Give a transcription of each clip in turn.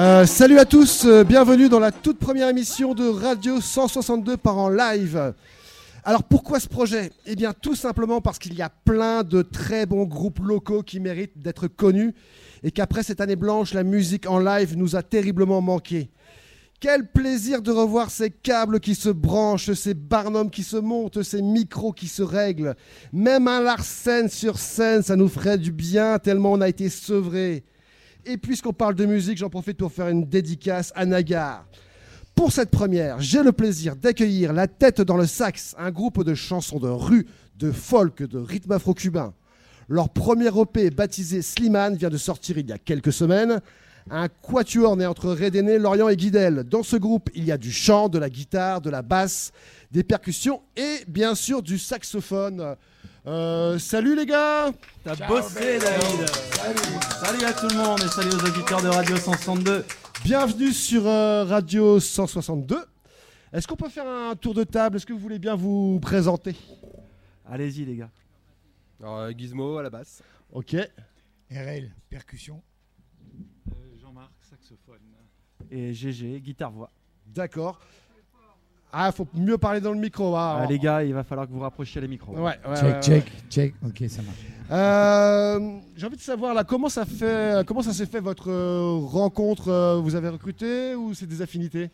Euh, salut à tous, euh, bienvenue dans la toute première émission de Radio 162 par en live. Alors pourquoi ce projet? Eh bien tout simplement parce qu'il y a plein de très bons groupes locaux qui méritent d'être connus et qu'après cette année blanche, la musique en live nous a terriblement manqué. Quel plaisir de revoir ces câbles qui se branchent, ces barnums qui se montent, ces micros qui se règlent. Même un Larsen sur scène, ça nous ferait du bien tellement on a été sevrés. Et puisqu'on parle de musique, j'en profite pour faire une dédicace à Nagar. Pour cette première, j'ai le plaisir d'accueillir La Tête dans le Sax, un groupe de chansons de rue, de folk, de rythme afro-cubain. Leur premier EP, baptisé Slimane, vient de sortir il y a quelques semaines. Un quatuor né entre Rédéné, Lorient et Guidel. Dans ce groupe, il y a du chant, de la guitare, de la basse, des percussions et bien sûr du saxophone. Euh, salut les gars T'as bossé David salut. à tout le monde et salut aux auditeurs de Radio 162 Bienvenue sur euh, Radio 162. Est-ce qu'on peut faire un tour de table? Est-ce que vous voulez bien vous présenter? Allez-y les gars. Alors, euh, Gizmo à la basse. Ok. RL, percussion. Jean-Marc, saxophone. Et GG, guitare-voix. D'accord. Ah, faut mieux parler dans le micro. hein. Ah, les gars, il va falloir que vous rapprochiez les micros. Ouais, ouais, check, ouais, ouais. check, check. Ok, ça marche. Euh, J'ai envie de savoir là, comment ça fait, comment ça s'est fait votre euh, rencontre euh, Vous avez recruté ou c'est des affinités?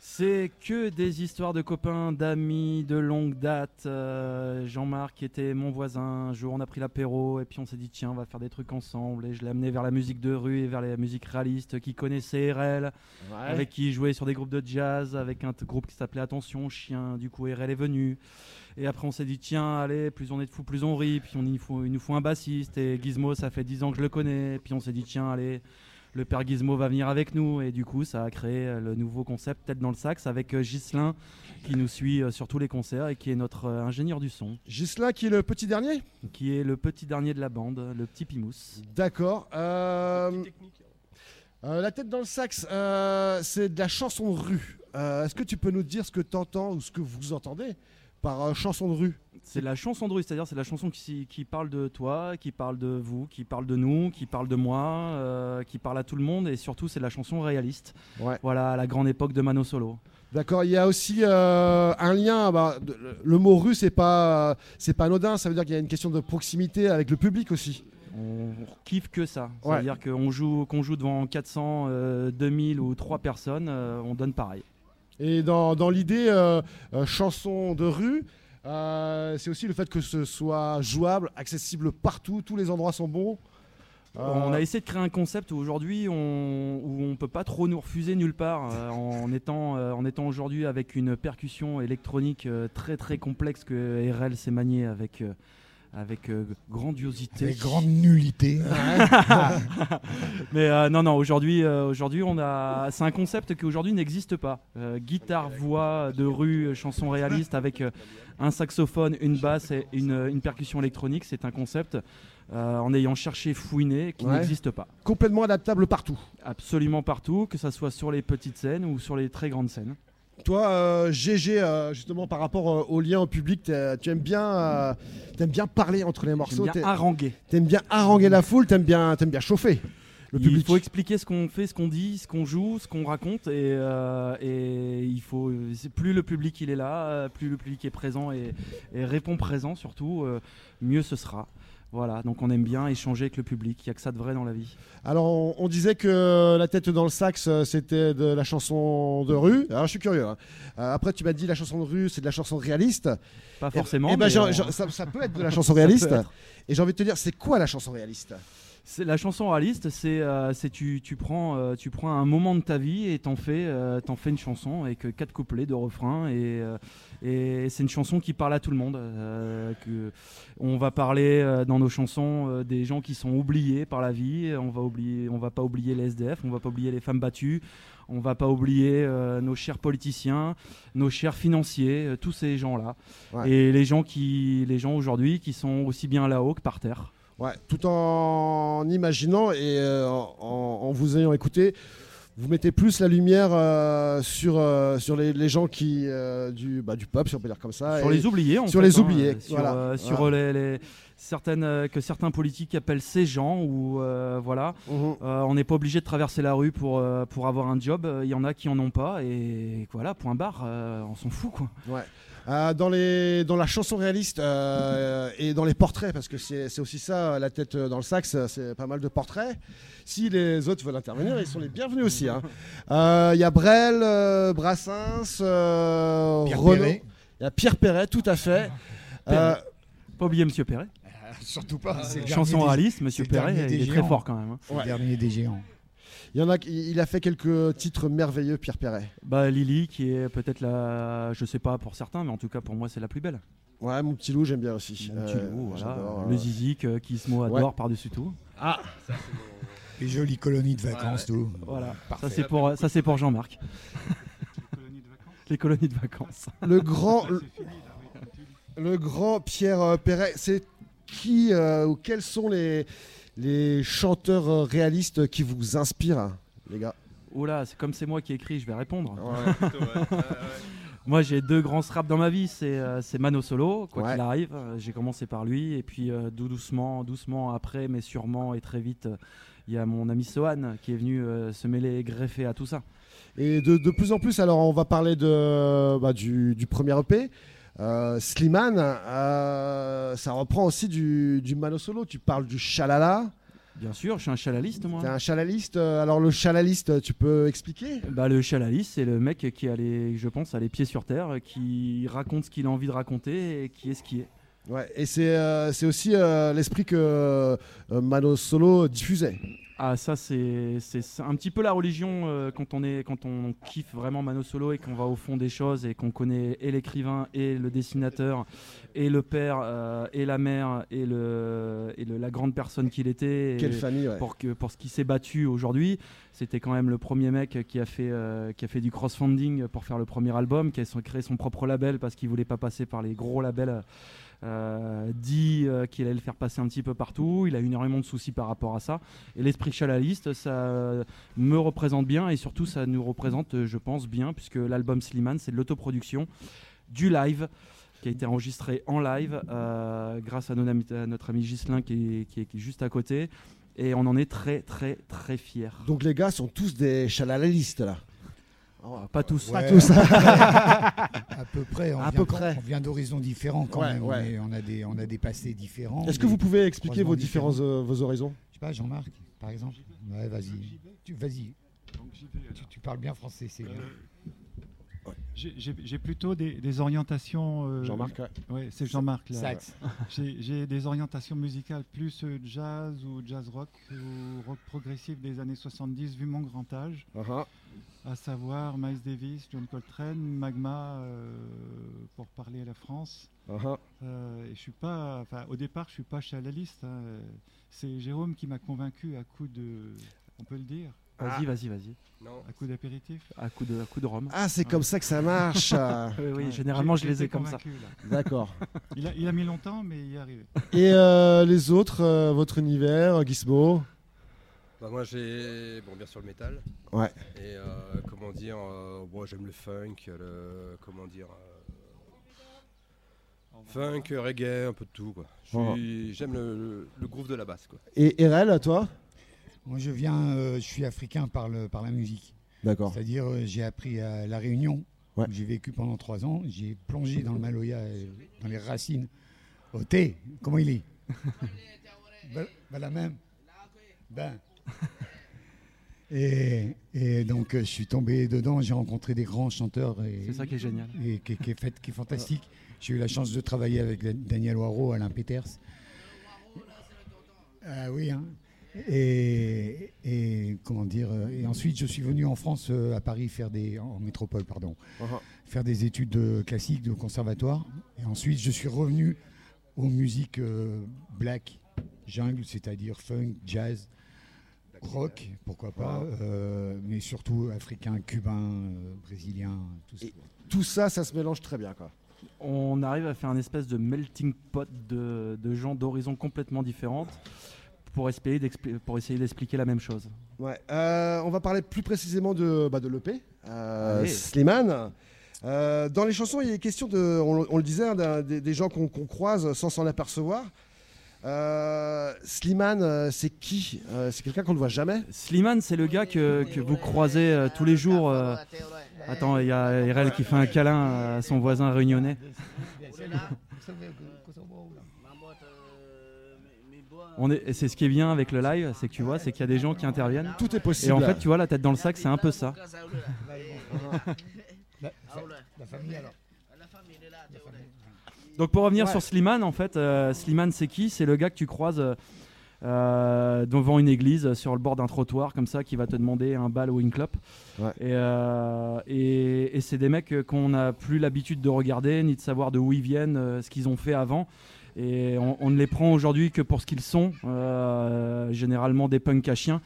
C'est que des histoires de copains, d'amis, de longue date. Euh, Jean-Marc était mon voisin. Un jour, on a pris l'apéro et puis on s'est dit tiens, on va faire des trucs ensemble. Et je l'ai amené vers la musique de rue et vers la musique réaliste qui connaissait RL. avec qui il jouait sur des groupes de jazz, avec un groupe qui s'appelait Attention Chien. Du coup, RL est venu. Et après, on s'est dit, tiens, allez, plus on est de fous, plus on rit. Puis on, il, faut, il nous faut un bassiste. Et Gizmo, ça fait 10 ans que je le connais. Puis on s'est dit, tiens, allez, le père Gizmo va venir avec nous. Et du coup, ça a créé euh, le nouveau concept Tête dans le sax avec euh, Ghislain qui nous suit euh, sur tous les concerts et qui est notre ingénieur du son, Gislain qui est le petit dernier? Qui est le petit dernier de la bande, le petit Pimous. D'accord. Euh, euh, la tête dans le sax, euh, c'est de la chanson de rue. Est-ce que tu peux nous dire ce que tu entends ou ce que vous entendez? Par euh, chanson de rue C'est la chanson de rue, c'est-à-dire c'est la chanson qui, qui parle de toi, qui parle de vous, qui parle de nous, qui parle de moi, euh, qui parle à tout le monde et surtout c'est la chanson réaliste. Ouais. Voilà, à la grande époque de Mano Solo. D'accord. Il y a aussi euh, un lien. bah, de- le- le mot rue, c'est pas, c'est pas anodin. Ça veut dire qu'il y a une question de proximité avec le public aussi. On kiffe que ça. Ouais. C'est-à-dire qu'on joue, qu'on joue devant 400, euh, 2000 ou 3 personnes, euh, on donne pareil. Et dans, l'idée euh, euh, chanson de rue, euh, c'est aussi le fait que ce soit jouable, accessible partout, tous les endroits sont bons. On a essayé de créer un concept où aujourd'hui on, où on peut pas trop nous refuser nulle part en étant, en étant aujourd'hui avec une percussion électronique très très complexe que RL s'est manié avec, avec euh, grandiosité. Avec grande nullité. Mais euh, non, non, aujourd'hui, euh, aujourd'hui, on a, c'est un concept qui aujourd'hui n'existe pas. Guitare, voix de rue, chanson réaliste avec un saxophone, une basse et une, une percussion électronique, c'est un concept en ayant cherché, fouiné, qui Ouais. n'existe pas. complètement adaptable partout. Absolument partout, que ça soit sur les petites scènes ou sur les très grandes scènes. Toi, euh, GG, euh, justement par rapport euh, au lien au public, tu aimes bien, euh, t'aimes bien parler entre les morceaux, bien t'es- haranguer. t'aimes bien haranguer la foule, t'aimes bien, t'aimes bien chauffer le il public. faut expliquer ce qu'on fait, ce qu'on dit, ce qu'on joue, ce qu'on raconte, et, euh, et il faut. Plus le public il est là, euh, plus le public est présent et, et répond présent surtout, euh, mieux ce sera. Voilà, donc on aime bien échanger avec le public. Il y a que ça de vrai dans la vie. Alors, on, on disait que la tête dans le sax, euh, c'était de la chanson de rue. Alors, je suis curieux. hein. Euh, après, tu m'as dit la chanson de rue, c'est de la chanson réaliste. Pas Eh- forcément. eh ben, mais j'ai- on- j'ai- ça, ça peut être de la chanson ça peut réaliste. être. Et j'ai envie de te dire, c'est quoi la chanson réaliste? La chanson réaliste, c'est euh, c'est tu, tu prends euh, tu prends un moment de ta vie et t'en fais euh, fais une chanson avec quatre couplets de refrains et et c'est une chanson qui parle à tout le monde. que on va parler dans nos chansons des gens qui sont oubliés par la vie. On va oublier on va pas oublier les SDF, on va pas oublier les femmes battues. On va pas oublier nos chers politiciens, nos chers financiers, tous ces gens-là, Ouais. et les gens qui, les gens aujourd'hui qui sont aussi bien là-haut que par terre. Ouais, tout en imaginant et euh, en, en vous ayant écouté, vous mettez plus la lumière euh, sur, euh, sur les, les gens qui, euh, du, bah, du peuple, si on peut dire comme ça. Sur les oubliés, en sur fait, les hein, oubliés, sur, voilà. sur Voilà. les, les- certaines que certains politiques appellent ces gens ou voilà. Mhm. On n'est pas obligé de traverser la rue pour, pour avoir un job. Il y en a qui en ont pas et voilà, point barre. on s'en fout quoi. Ouais. Euh, dans, les, dans la chanson réaliste euh, et dans les portraits, parce que c'est aussi ça, la tête dans le sac, c'est pas mal de portraits. Si les autres veulent intervenir, ils sont les bienvenus aussi. hein. Euh, Il y a Brel, euh, Brassens, euh, Pierre Renaud. Perret. Il y a Pierre Perret, tout à fait. Euh, Pas oublier Monsieur Perret. Surtout pas. c'est Chanson réaliste, Monsieur Perret, il est très fort quand même. hein. c'est le Ouais. dernier des géants. Il y en a, qui- il a fait quelques titres merveilleux, Pierre Perret. Bah Lily qui est peut-être la, je sais pas pour certains, mais en tout cas pour moi c'est la plus belle. Ouais, mon petit loup, j'aime bien aussi. Mon petit Euh, loup, voilà. j'adore, Le euh. zizik euh, qui se adore par-dessus tout. Ah, Les jolies colonies de vacances, tout. Voilà. Parfait. Ça c'est pour, ça c'est pour Jean-Marc. Les colonies de vacances. le grand, le, le grand Pierre euh, Perret, c'est qui euh, ou quels sont les, les chanteurs euh, réalistes qui vous inspirent, les gars Oula, c'est comme c'est moi qui écris, je vais répondre. Plutôt, ouais. Ouais, ouais. Moi j'ai deux grands straps dans ma vie, c'est euh, c'est Mano Solo, quoi Ouais. qu'il arrive. Euh, J'ai commencé par lui et puis euh, dou- doucement, doucement après, mais sûrement et très vite, euh, il y a mon ami Sohan qui est venu euh, se mêler et greffer à tout ça. Et de, de plus en plus, alors on va parler de, bah, du, du premier EP. Euh, Slimane, euh, ça reprend aussi du, du Mano Solo. Tu parles du Chalala. Bien sûr, je suis un chalaliste moi. T'es un chalaliste. euh, Alors le chalaliste, tu peux expliquer? Bah, le chalaliste, c'est le mec qui a les, je pense, a les pieds sur terre, qui raconte ce qu'il a envie de raconter et qui est ce qui est. Ouais, et c'est euh, c'est aussi euh, l'esprit que euh, Mano Solo diffusait. Ah ça c'est un petit peu la religion euh, quand on est quand on kiffe vraiment Mano Solo et qu'on va au fond des choses et qu'on connaît et l'écrivain et le dessinateur et le père euh, et la mère et le et le- la grande personne qu'il était. Quelle famille, ouais. pour, que, pour ce qui s'est battu aujourd'hui, c'était quand même le premier mec qui a fait, euh, qui a fait du crossfunding pour faire le premier album, qui a créé son propre label parce qu'il voulait pas passer par les gros labels. Euh, dit euh, qu'il allait le faire passer un petit peu partout. Il a eu énormément de soucis par rapport à ça. Et l'esprit chalaliste, ça euh, me représente bien et surtout ça nous représente, je pense, bien, puisque l'album Slimane, c'est de l'autoproduction, du live qui a été enregistré en live grâce à, notre ami est, qui est- qui est juste à côté. Et on en est très très très fiers. Donc les gars sont tous des chalalalistes là. Pas tous. Ouais, tous. à peu près. On À vient peu quand- près. On vient d'horizons différents quand Ouais, même. ouais. On, a des, on a des passés différents. Est-ce que vous pouvez expliquer vos différents euh, vos horizons? Je sais pas, Jean-Marc, par exemple. Ouais, vas-y. Tu, vas-y. Tu, tu parles bien français, c'est bien. J'ai- J'ai plutôt des, des orientations. euh, Jean-Marc ouais. Ouais, c'est Jean-Marc là. J'ai des orientations musicales plus euh, jazz ou jazz rock ou rock progressif des années 70 vu mon grand âge, Uh-huh. À savoir Miles Davis, John Coltrane, Magma euh, pour parler à la France. Uh-huh. Euh, et je suis pas, enfin, au départ, je suis pas chalaliste. hein. C'est Jérôme qui m'a convaincu à coup de, on peut le dire, Vas-y, vas-y, vas-y. Non. à coup d'apéritif. À coup de, à coup de rhum. Ah, c'est comme ça que ça marche. Oui, oui, Ouais, généralement je les ai comme ça. D'accord. Il a, il a mis longtemps, mais il y est arrivé. Et euh, les autres, euh, votre univers, Gizmo? Bah, moi j'ai bon bien sûr le métal. Ouais. Et euh, comment dire, euh, bon, j'aime le funk, le comment dire, euh, funk, reggae, un peu de tout quoi. J'aime le, le- le groove de la basse quoi. Et Erel, toi? Moi, je viens, euh, je suis africain par, le, par la musique. D'accord. C'est-à-dire, euh, j'ai appris à La Réunion. Ouais. où J'ai vécu pendant trois ans. J'ai plongé dans le Maloya, euh, dans les racines. Au thé, comment il est? Ben, ben, la même. Ben. Et, et donc, euh, je suis tombé dedans. J'ai rencontré des grands chanteurs. Et, C'est ça qui est génial. et qui, qui est fait, qui est fantastique. J'ai eu la chance de travailler avec Da- Daniel Waro, Alain Peters. Ah oui, hein. Et, et comment dire euh, Et ensuite, je suis venu en France, euh, à Paris, faire des en métropole, pardon, Uh-huh. faire des études de classiques, de conservatoire. Et ensuite, je suis revenu aux musiques black, jungle, c'est-à-dire funk, jazz, rock, pourquoi pas, euh, mais surtout africain, cubain, euh, brésilien, tout ça. Et- Tout ça, ça se mélange très bien, quoi. on arrive à faire un espèce de melting pot de, de gens d'horizons complètement différentes pour essayer d'expli- pour essayer d'expliquer la même chose. Ouais. Euh, on va parler plus précisément de, bah, de l'EP, euh. Slimane. Euh, dans les chansons, il y a question de, on, on le disait, hein, des, des gens qu'on qu'on croise sans s'en apercevoir. Euh, Slimane, euh, c'est qui Euh, C'est quelqu'un qu'on ne voit jamais Slimane, c'est le gars que, que vous croisez euh, tous les jours. euh, Attends, il y a RL qui fait un câlin à son voisin réunionnais. On est, et c'est ce qui est bien avec le live, c'est que tu vois, c'est qu'il y a des gens qui interviennent. Tout est possible. Et en fait, tu vois, la tête dans le sac, c'est un peu ça. La, la famille alors. Donc pour revenir Ouais. sur Slimane, en fait, euh, Slimane c'est qui? C'est le gars que tu croises euh, devant une église, euh, sur le bord d'un trottoir, comme ça, qui va te demander un bal ou une clope. Ouais. Et, euh, et, et c'est des mecs qu'on n'a plus l'habitude de regarder, ni de savoir de où ils viennent, ce qu'ils ont fait avant. Et on, on ne les prend aujourd'hui que pour ce qu'ils sont, généralement des punks à chiens.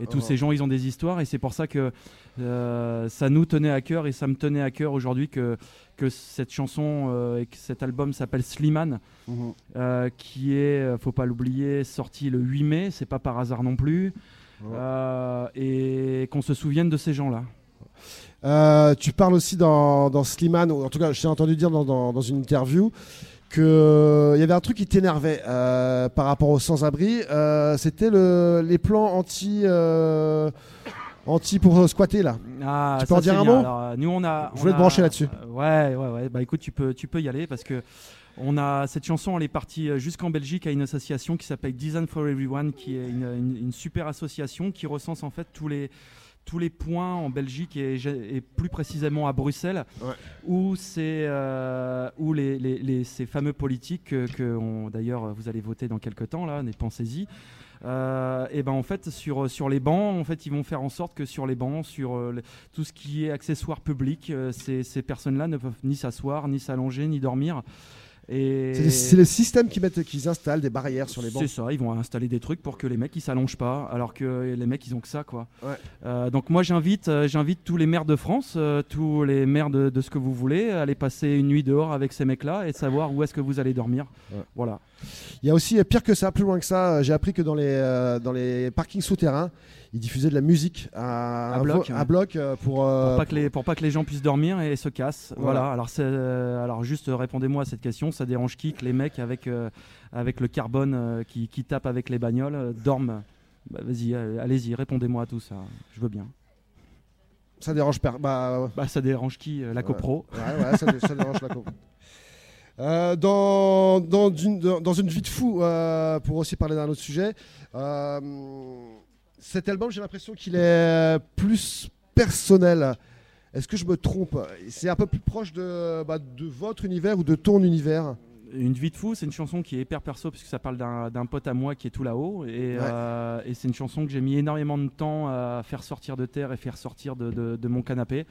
Et tous Oh. ces gens, ils ont des histoires, et c'est pour ça que euh, ça nous tenait à cœur, et ça me tenait à cœur aujourd'hui que, que cette chanson euh, et que cet album s'appelle Slimane, Mhm. euh, qui est, euh, faut pas l'oublier, sorti le 8 mai, c'est pas par hasard non plus, et qu'on se souvienne de ces gens-là. Tu parles aussi dans, dans Slimane, en tout cas, je t'ai entendu dire dans, dans- dans une interview qu'il y avait un truc qui t'énervait euh, par rapport aux sans-abri. euh, C'était le, les plans anti, euh, anti pour euh, squatter là. Ah, Tu peux ça, en dire un bien. mot Alors, euh, Nous, on a. Je on voulais te brancher là-dessus. euh, Ouais, ouais, ouais. Bah écoute, tu peux, tu peux y aller parce que on a cette chanson. Elle est partie euh, jusqu'en Belgique à une association qui s'appelle Design for Everyone, qui est une, une- une super association qui recense en fait tous les tous les points en Belgique et, plus précisément à Bruxelles Ouais. où euh, où les, les- les- ces fameux politiques que, d'ailleurs vous allez voter dans quelques temps là, pensez-y. Euh, et ben en fait sur sur les bancs en fait ils vont faire en sorte que sur les bancs sur euh, le- tout ce qui est accessoire public euh, ces, ces personnes-là ne peuvent ni s'asseoir ni s'allonger ni dormir et C'est le système qu'ils installent des barrières sur les bancs. c'est ça, ils vont installer des trucs pour que les mecs ils s'allongent pas, alors que les mecs ils ont que ça quoi. Ouais. Euh, donc moi j'invite, euh, j'invite tous les maires de France, euh, tous les maires de, de ce que vous voulez, à aller passer une nuit dehors avec ces mecs-là et de savoir où est-ce que vous allez dormir. Ouais. Voilà. Il y a aussi pire que ça, plus loin que ça. J'ai appris que dans les, euh, dans les parkings souterrains, ils diffusaient de la musique à, bloc, à euh, pour. Pour pas, que les, pour pas que les gens puissent dormir et se cassent. Voilà. Voilà. Alors, c'est, euh, alors juste répondez-moi à cette question. Ça dérange qui que les mecs avec, euh, avec le carbone euh, qui, qui tape avec les bagnoles dorment? Bah, Vas-y, allez-y, répondez-moi à tout ça. Je veux bien. Ça dérange pas. Bah, Bah, ça dérange qui La copro? Ouais, ouais, ça, dé- ça dérange la. Euh, dans, dans, une, dans, dans une vie de fou, euh, pour aussi parler d'un autre sujet, euh, cet album, j'ai l'impression qu'il est plus personnel. Est-ce que je me trompe? C'est un peu plus proche de, bah, de votre univers ou de ton univers? Une vie de fou, c'est une chanson qui est hyper perso puisque ça parle d'un pote à moi qui est tout là-haut. Et, Ouais. euh, et c'est une chanson que j'ai mis énormément de temps à faire sortir de terre et faire sortir de, de- de mon canapé.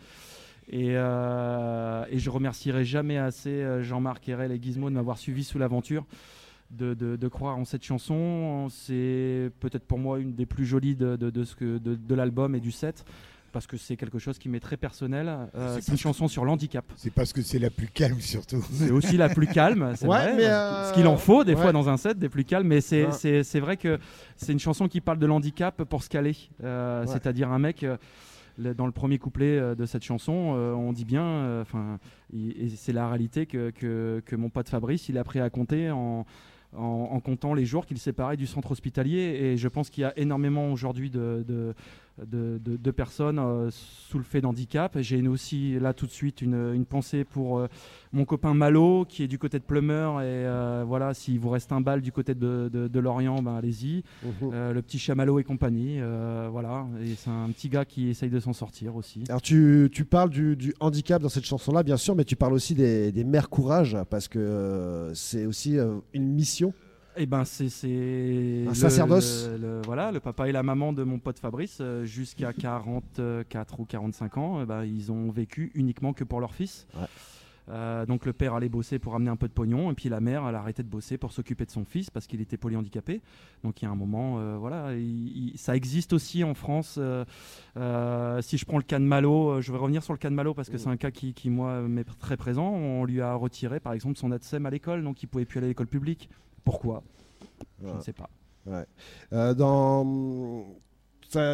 Et, euh, et je remercierai jamais assez euh, Jean-Marc, Erel et Gizmo de m'avoir suivi sous l'aventure. De, de- de croire en cette chanson. C'est peut-être pour moi une des plus jolies de, de- ce que, de, de l'album et du set, parce que c'est quelque chose qui m'est très personnel. Euh, C'est une chanson sur l'handicap. C'est parce que c'est la plus calme surtout. C'est aussi la plus calme, c'est Ouais, vrai. mais, euh, Ce qu'il en faut des ouais. fois dans un set, des plus calmes. Mais c'est Ouais. vrai que c'est une chanson qui parle de l'handicap pour se caler. Euh. C'est-à-dire un mec. euh, dans le premier couplet euh, de cette chanson, euh, on dit bien, euh, enfin, et c'est la réalité que, que, que mon pote Fabrice, il a appris à compter en, en, comptant les jours qu'il séparait du centre hospitalier. Et je pense qu'il y a énormément aujourd'hui de, de, de- de personnes euh, sous le fait d'handicap. J'ai aussi là tout de suite une, une pensée pour euh, mon copain Malo qui est du côté de Plumeur. Et euh, voilà, s'il vous reste un bal du côté de, Lorient, ben allez-y. Mhm. Le petit Chamallow et compagnie. voilà, et c'est un petit gars qui essaye de s'en sortir aussi. Alors tu, tu parles du, du handicap dans cette chanson-là, bien sûr, mais tu parles aussi des, des mères courage, parce que c'est aussi une mission. Et ben c'est c'est Un le- sacerdoce. le- le- voilà, le papa et la maman de mon pote Fabrice euh, jusqu'à 44 ou 45 ans, euh, ben, ils ont vécu uniquement que pour leur fils. Ouais. Euh, donc le père allait bosser pour amener un peu de pognon et puis la mère elle a arrêté de bosser pour s'occuper de son fils parce qu'il était polyhandicapé. Donc il y a un moment, euh, voilà, il- il- ça existe aussi en France. euh, si je prends le cas de Malo, je vais revenir sur le cas de Malo parce que c'est un cas qui, qui, moi, m'est très présent. On lui a retiré, par exemple, son ADSEM à l'école, donc il pouvait plus aller à l'école publique. Pourquoi? Je ne sais pas. Euh, dans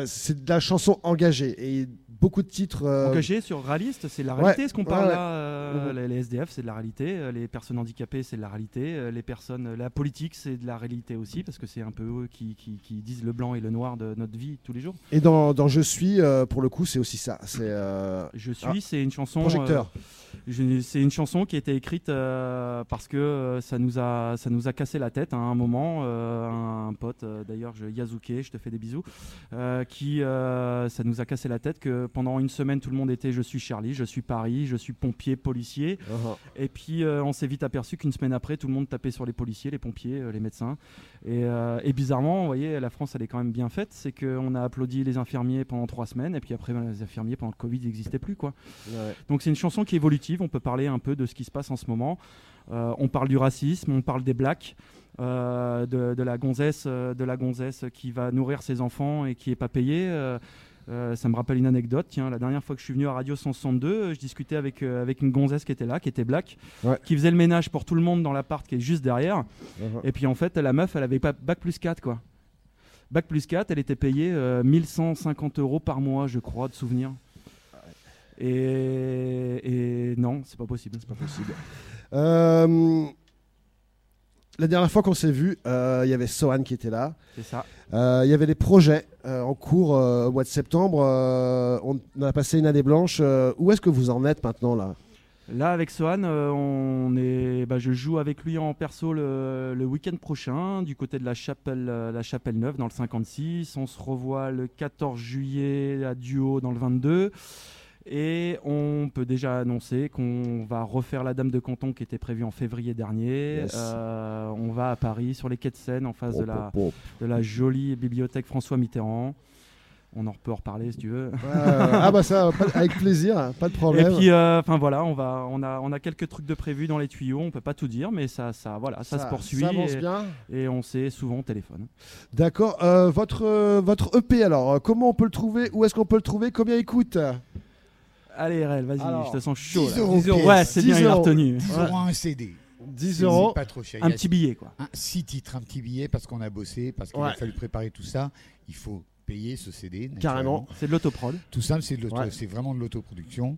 c'est de la chanson engagée et beaucoup de titres. euh, Engagé sur réaliste, c'est de la ouais, réalité ce qu'on parle ouais, ouais. là. euh, Mhm. les, SDF, c'est de la réalité. euh, Les personnes handicapées, c'est de la réalité. euh, Les personnes, la politique, c'est de la réalité aussi parce que c'est un peu eux qui, qui, qui disent le blanc et le noir de notre vie tous les jours. Et dans, dans Je suis, euh, pour le coup, c'est aussi ça. C'est Je suis, Ah. c'est une chanson. projecteur. je- c'est une chanson qui a été écrite parce que ça nous a ça nous a cassé la tête à un moment. un, un pote, d'ailleurs, Yazuke, je te fais des bisous, euh, qui euh, ça nous a cassé la tête que pendant une semaine tout le monde était je suis Charlie, je suis Paris, je suis pompier, policier. Uh-huh. Et puis euh, on s'est vite aperçu qu'une semaine après, tout le monde tapait sur les policiers, les pompiers, les médecins. Et, et bizarrement, vous voyez, la France, elle est quand même bien faite. C'est qu'on a applaudi les infirmiers pendant trois semaines, et puis après, ben, les infirmiers pendant le Covid n'existaient plus, quoi. Ouais. Donc c'est une chanson qui est évolutive. On peut parler un peu de ce qui se passe en ce moment. Euh, on parle du racisme, on parle des blacks. euh, de, de la gonzesse, euh, de la gonzesse qui va nourrir ses enfants et qui est pas payée. Euh, ça me rappelle une anecdote. Tiens, la dernière fois que je suis venu à Radio 162, euh, je discutais avec, avec une gonzesse qui était là, qui était black, Ouais. qui faisait le ménage pour tout le monde dans l'appart qui est juste derrière. Uh-huh. Et puis en fait, la meuf, elle avait pas bac plus 4 quoi. Bac plus 4, elle était payée euh, 1150 euros par mois, je crois, de souvenir. Et, et non, c'est pas possible. C'est pas possible. Euh, la dernière fois qu'on s'est vu, euh, il y avait Sohan qui était là. C'est ça. Euh, Il y avait des projets en cours au mois de septembre. On, a passé une année blanche. Où est-ce que vous en êtes maintenant là? Là, avec Sohan, on est, bah, je joue avec lui en perso le, le week-end prochain, du côté de la chapelle, la chapelle Neuve, dans le 56. On se revoit le 14 juillet à Duo, dans le 22. Et on peut déjà annoncer qu'on va refaire la Dame de Canton qui était prévue en février dernier. Yes. Euh, on va à Paris, sur les quais de Seine, en face de, la, Bon, de la jolie bibliothèque François Mitterrand. On en peut en reparler si tu veux. Euh, ah bah ça, pas- avec plaisir, hein, pas de Et problème. puis, euh, enfin voilà, on va, on a, on a quelques trucs de prévus dans les tuyaux. On peut pas tout dire, mais ça, ça, voilà, ça, se poursuit Ça avance et, bien. et on sait souvent au téléphone. D'accord. Euh, votre, votre EP alors, comment on peut le trouver Où est-ce qu'on peut le trouver Combien il coûte? Allez, RL, vas-y, je te sens chaud. 10 là. euros pièce. Ouais, c'est 10 bien, il a euros. retenu. 10 euros un CD. 10 C'est euros. pas trop cher. Un Il y a petit billet, quoi. un, six titres, un petit billet parce qu'on a bossé, parce qu'il Ouais. a fallu préparer tout ça. Il faut payer ce CD. Carrément. C'est de l'autoprod Tout simple, c'est de l'auto- Ouais. c'est vraiment de l'autoproduction.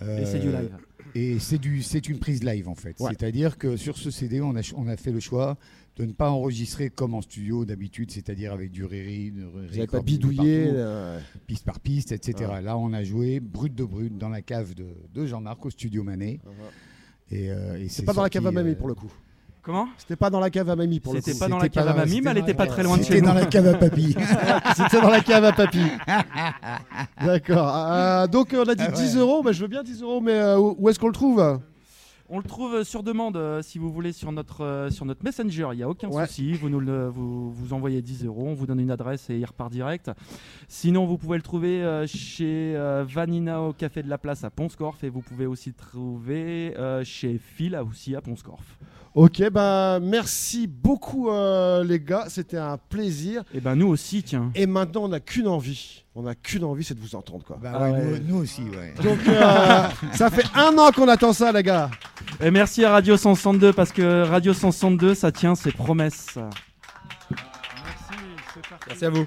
Et c'est du Euh, live. Et c'est du, c'est une prise live en fait. Ouais. C'est-à-dire que sur ce CD, on a, ch- on a fait le choix de ne pas enregistrer comme en studio d'habitude, c'est-à-dire avec du n'avez record pas de bidouillé. euh, piste par piste, etc. Ouais. Là, on a joué brut de brut dans la cave de, de Jean-Marc au studio Manet. Et, euh, et C'est pas dans la cave à mamie euh, pour le coup. Comment C'était pas dans la cave à mamie pour le coup. C'était pas dans la C'était cave à mamie, mais elle c'était était pas très loin de chez C'était nous. dans la cave à papy. C'était dans la cave à papy. D'accord. Euh, donc on a dit Ah ouais. 10 euros. Bah, je veux bien 10 euros, mais euh, où où est-ce qu'on le trouve? On le trouve sur demande, euh, si vous voulez, sur notre, euh, sur notre Messenger. Il n'y a aucun Ouais. souci. Vous, nous le- vous, vous envoyez 10 euros, on vous donne une adresse et il repart direct. Sinon, vous pouvez le trouver euh, chez Vanina au Café de la Place à Ponscorf et vous pouvez aussi le trouver chez Phil aussi à Ponscorf. Ok, bah merci beaucoup les gars, c'était un plaisir. Et ben nous aussi, tiens. Et maintenant on n'a qu'une envie, on n'a qu'une envie, c'est de vous entendre. Quoi. Bah. Ah nous, aussi, ouais. Donc, euh, ça fait un an qu'on attend ça, les gars. Et merci à Radio 162 parce que Radio 162, ça tient ses promesses. Merci, c'est parti. Merci à vous.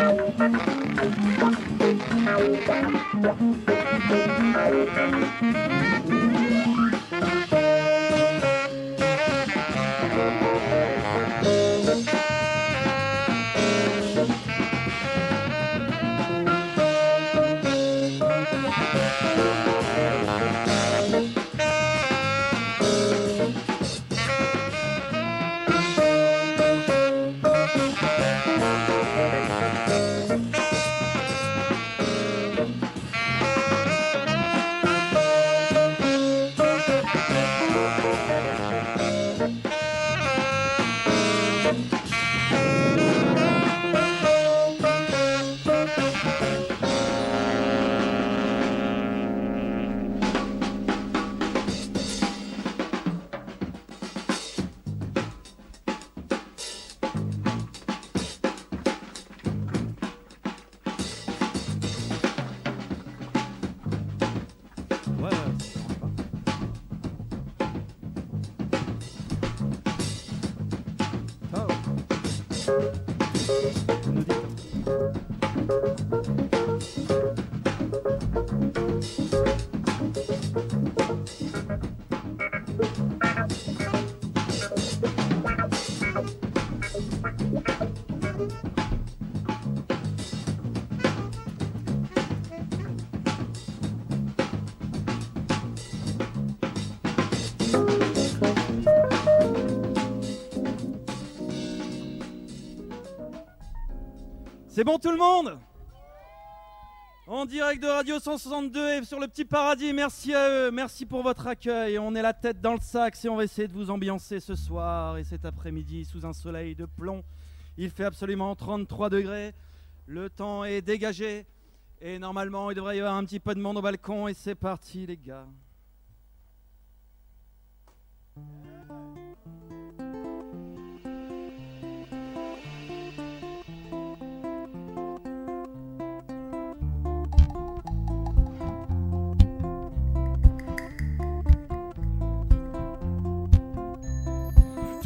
Thank you. C'est bon tout le monde En direct de Radio 162 et sur le petit paradis, merci à eux, merci pour votre accueil. On est la tête dans le sac et on va essayer de vous ambiancer ce soir et cet après-midi sous un soleil de plomb. Il fait absolument 33 degrés, le temps est dégagé et normalement il devrait y avoir un petit peu de monde au balcon et c'est parti les gars.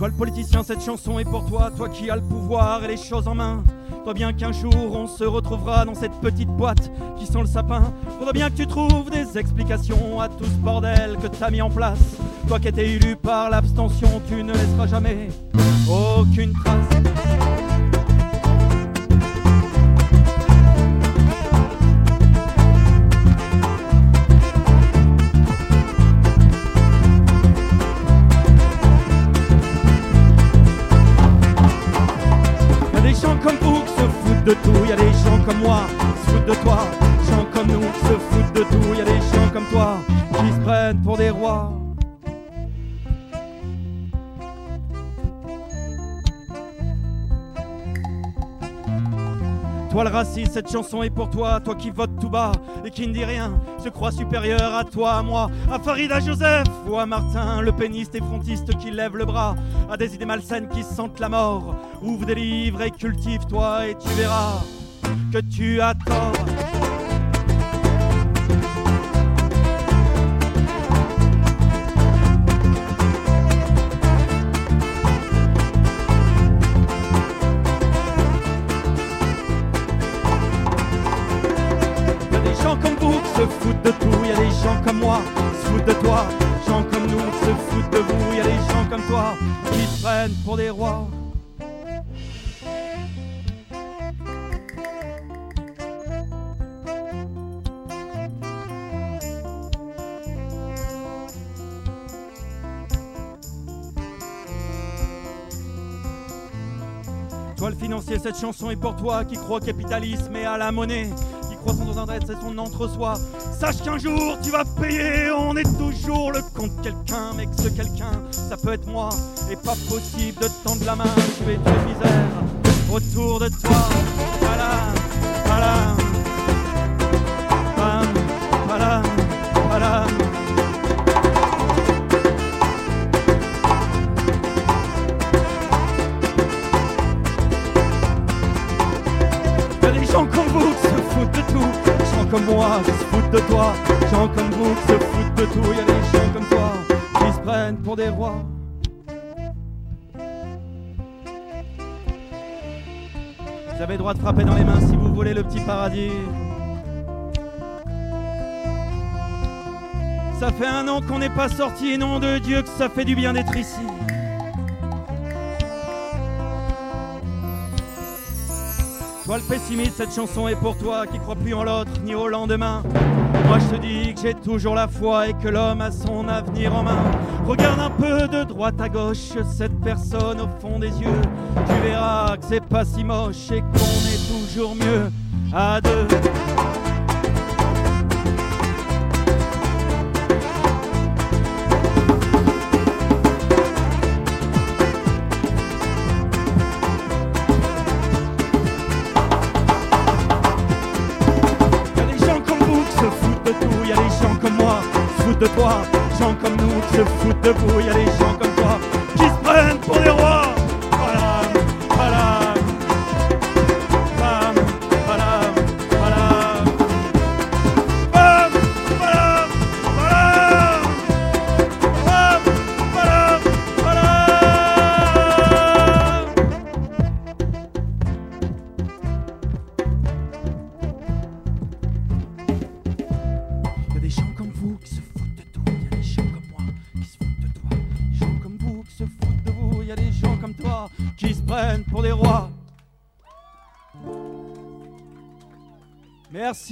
Toi le politicien, cette chanson est pour toi, toi qui as le pouvoir et les choses en main. Toi bien qu'un jour on se retrouvera dans cette petite boîte qui sent le sapin. Faudra bien que tu trouves des explications à tout ce bordel que t'as mis en place. Toi qui étais élu par l'abstention, tu ne laisseras jamais aucune trace. Raciste, cette chanson est pour toi, toi qui votes tout bas et qui ne dit rien, se croit supérieur à toi, à moi, à Farida Joseph ou à Martin, le péniste et frontiste qui lève le bras, à des idées malsaines qui sentent la mort. Ouvre des livres et cultive-toi et tu verras que tu as tort. Toi le financier, cette chanson est pour toi qui croit au capitalisme et à la monnaie, qui croit son adresse et son entre-soi. Sache qu'un jour tu vas payer, on est toujours le compte de quelqu'un, mais que ce quelqu'un, ça peut être moi, et pas possible de te tendre la main, je vais te misère autour de toi. Voilà, voilà, moi qui se foutent de toi, des gens comme vous qui se foutent de tout, y a des gens comme toi qui se prennent pour des rois. Vous avez le droit de frapper dans les mains si vous voulez le petit paradis. Ça fait un an qu'on n'est pas sorti, nom de Dieu que ça fait du bien d'être ici. Le pessimiste, cette chanson est pour toi qui crois plus en l'autre ni au lendemain. Moi je te dis que j'ai toujours la foi et que l'homme a son avenir en main. Regarde un peu de droite à gauche cette personne au fond des yeux. Tu verras que c'est pas si moche et qu'on est toujours mieux à deux. De toi, gens comme nous qui se foutent de vous, y a des gens comme toi qui se prennent pour des rois.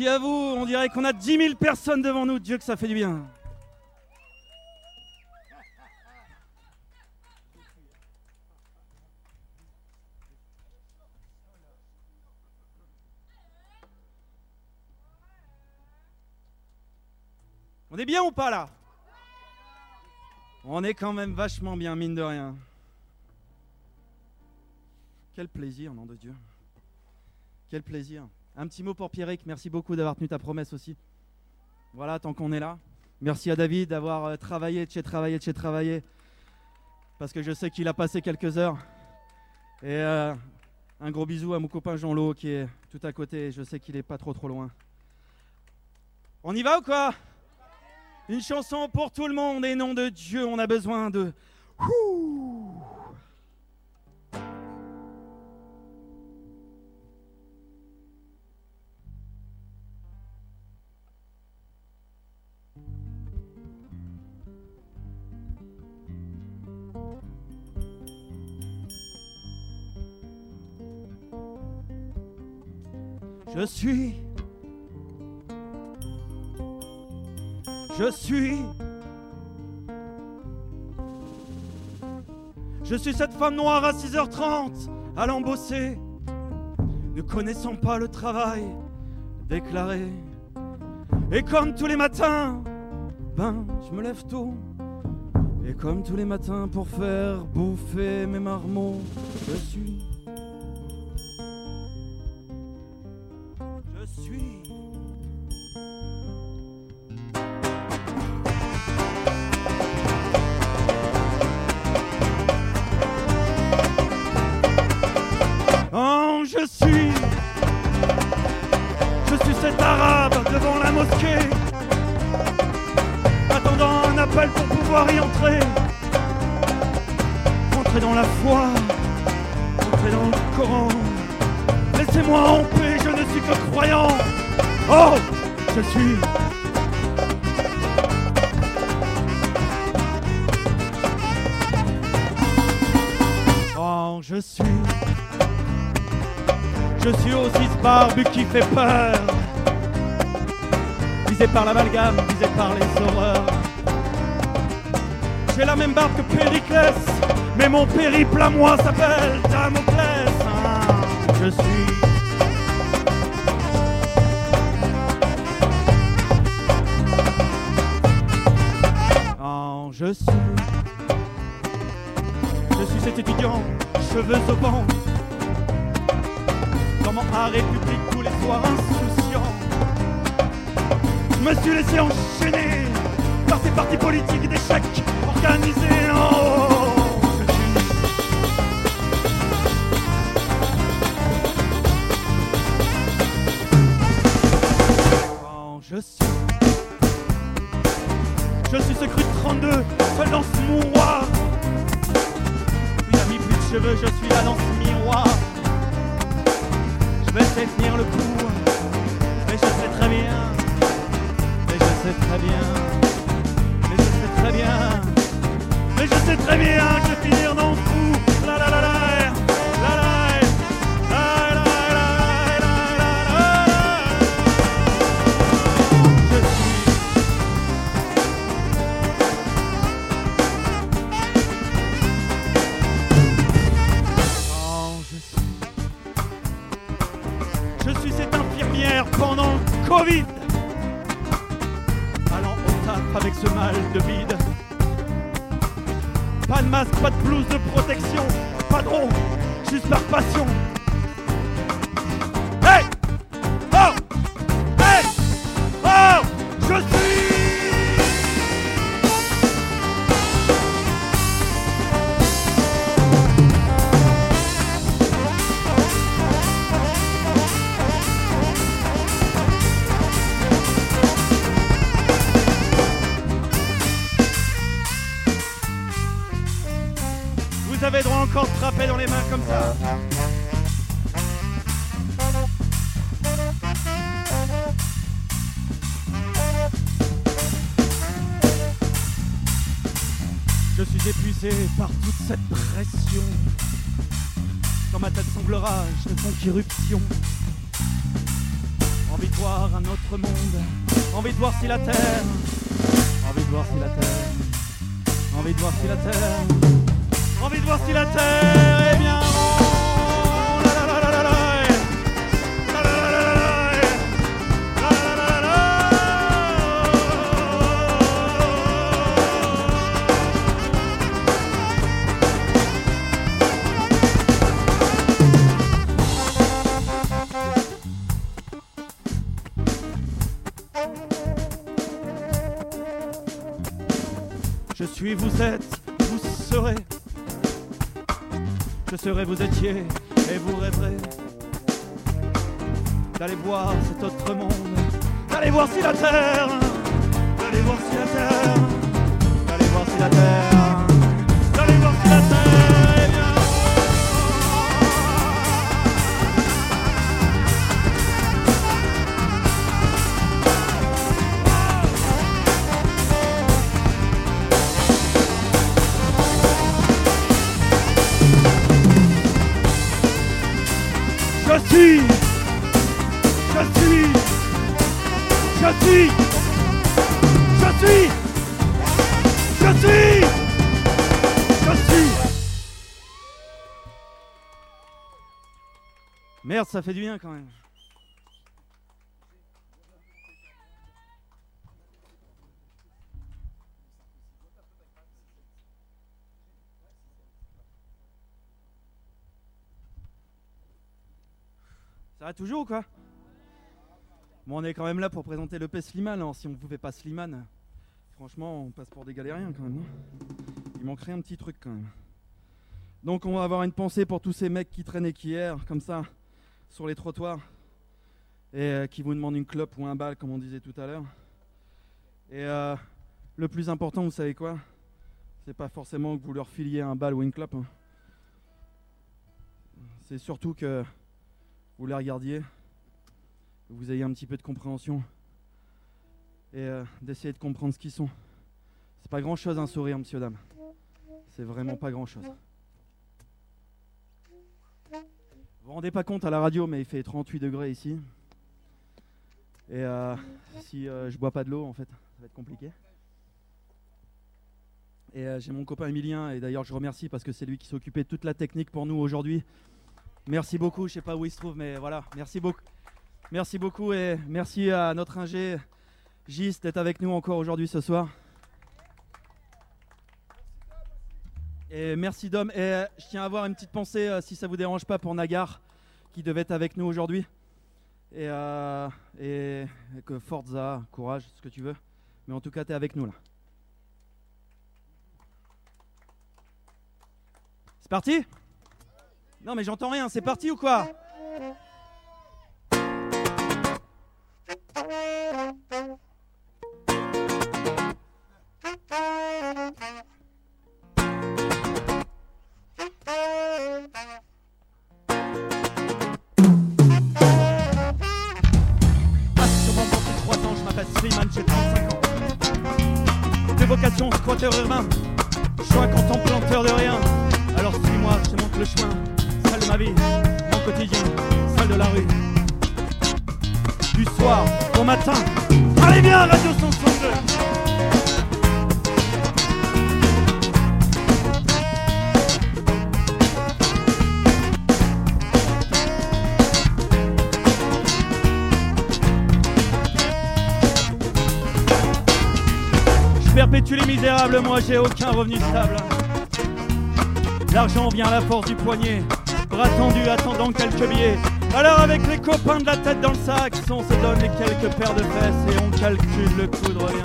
À vous. On dirait qu'on a 10 000 personnes devant nous. Dieu que ça fait du bien. On est bien ou pas là? On est quand même vachement bien, mine de rien. Quel plaisir, nom de Dieu. Quel plaisir. Un petit mot pour Pierrick, merci beaucoup d'avoir tenu ta promesse aussi. Voilà, tant qu'on est là. Merci à David d'avoir euh, travaillé, de chez travaillé, de chez travaillé. Parce que je sais qu'il a passé quelques heures. Et euh, un gros bisou à mon copain Jean-Lo qui est tout à côté. Je sais qu'il est pas trop trop loin. On y va ou quoi? Une chanson pour tout le monde et nom de Dieu, on a besoin de. Je suis. Je suis. Je suis cette femme noire à 6h30, allant bosser, ne connaissant pas le travail déclaré. Et comme tous les matins, ben, je me lève tôt. Et comme tous les matins, pour faire bouffer mes marmots, je suis. Fait peur. Visé par l'amalgame, visé par les horreurs. J'ai la même barbe que Périclès, mais mon périple à moi s'appelle Damoclès. Ah, je suis. Oh, je suis. Je suis cet étudiant, cheveux au vent, dans mon art Je me suis laissé enchaîner par ces partis politiques d'échecs organisés. Oh, Le coup, Je suis épuisé par toute cette pression. Quand ma tête semblera, je ne fais qu'irruption. Envie de voir un autre monde. Envie de voir si la terre. Envie de voir si la terre. Envie de voir si la terre. Vous êtes, vous serez. Je serai, vous étiez, et vous rêverez d'aller voir cet autre monde, d'aller voir si la terre, Ça fait du bien quand même. Ça va toujours ou quoi? Bon, on est quand même là pour présenter le Slimane. alors si on pouvait pas Slimane, franchement, on passe pour des galériens quand même. non Il manquerait un petit truc quand même. Donc, on va avoir une pensée pour tous ces mecs qui traînent et qui errent comme ça sur les trottoirs et euh, qui vous demandent une clope ou un bal, comme on disait tout à l'heure. Et euh, le plus important, vous savez quoi? C'est pas forcément que vous leur filiez un bal ou une clope. hein. C'est surtout que vous les regardiez, que vous ayez un petit peu de compréhension et euh, d'essayer de comprendre ce qu'ils sont. C'est pas grand chose un sourire, monsieur, dame. C'est vraiment pas grand chose. Vous vous rendez pas compte à la radio, mais il fait 38 degrés ici. Et euh, si euh, je bois pas de l'eau, en fait, ça va être compliqué. Et euh, j'ai mon copain Emilien, et d'ailleurs je remercie parce que c'est lui qui occupé de toute la technique pour nous aujourd'hui. Merci beaucoup, je sais pas où il se trouve, mais voilà, merci beaucoup. Merci beaucoup et merci à notre ingé Gis d'être avec nous encore aujourd'hui ce soir. Et merci Dom. Et euh, je tiens à avoir une petite pensée, euh, si ça vous dérange pas, pour Nagar, qui devait être avec nous aujourd'hui. Et, euh, que Forza, courage, ce que tu veux. Mais en tout cas, tu es avec nous là. C'est parti? Non mais j'entends rien, c'est parti ou quoi? L'argent vient à la force du poignet, bras tendu attendant quelques billets. Alors avec les copains de la tête dans le sac, on se donne les quelques paires de fesses et on calcule le coût de rien.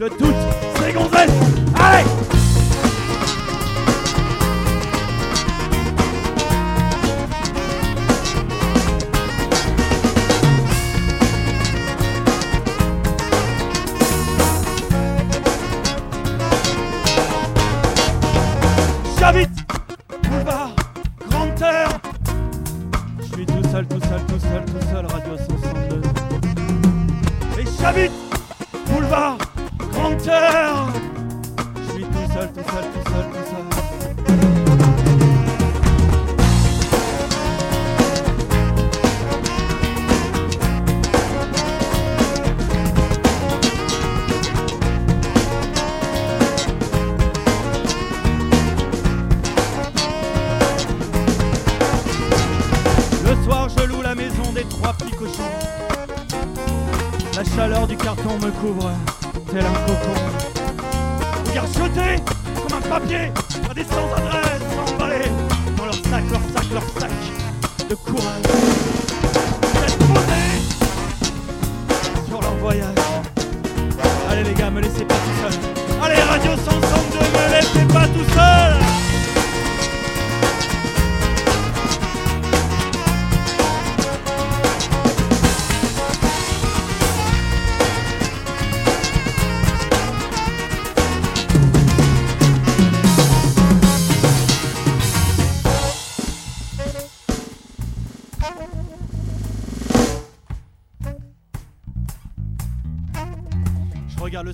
De toutes ces gonzesses Allez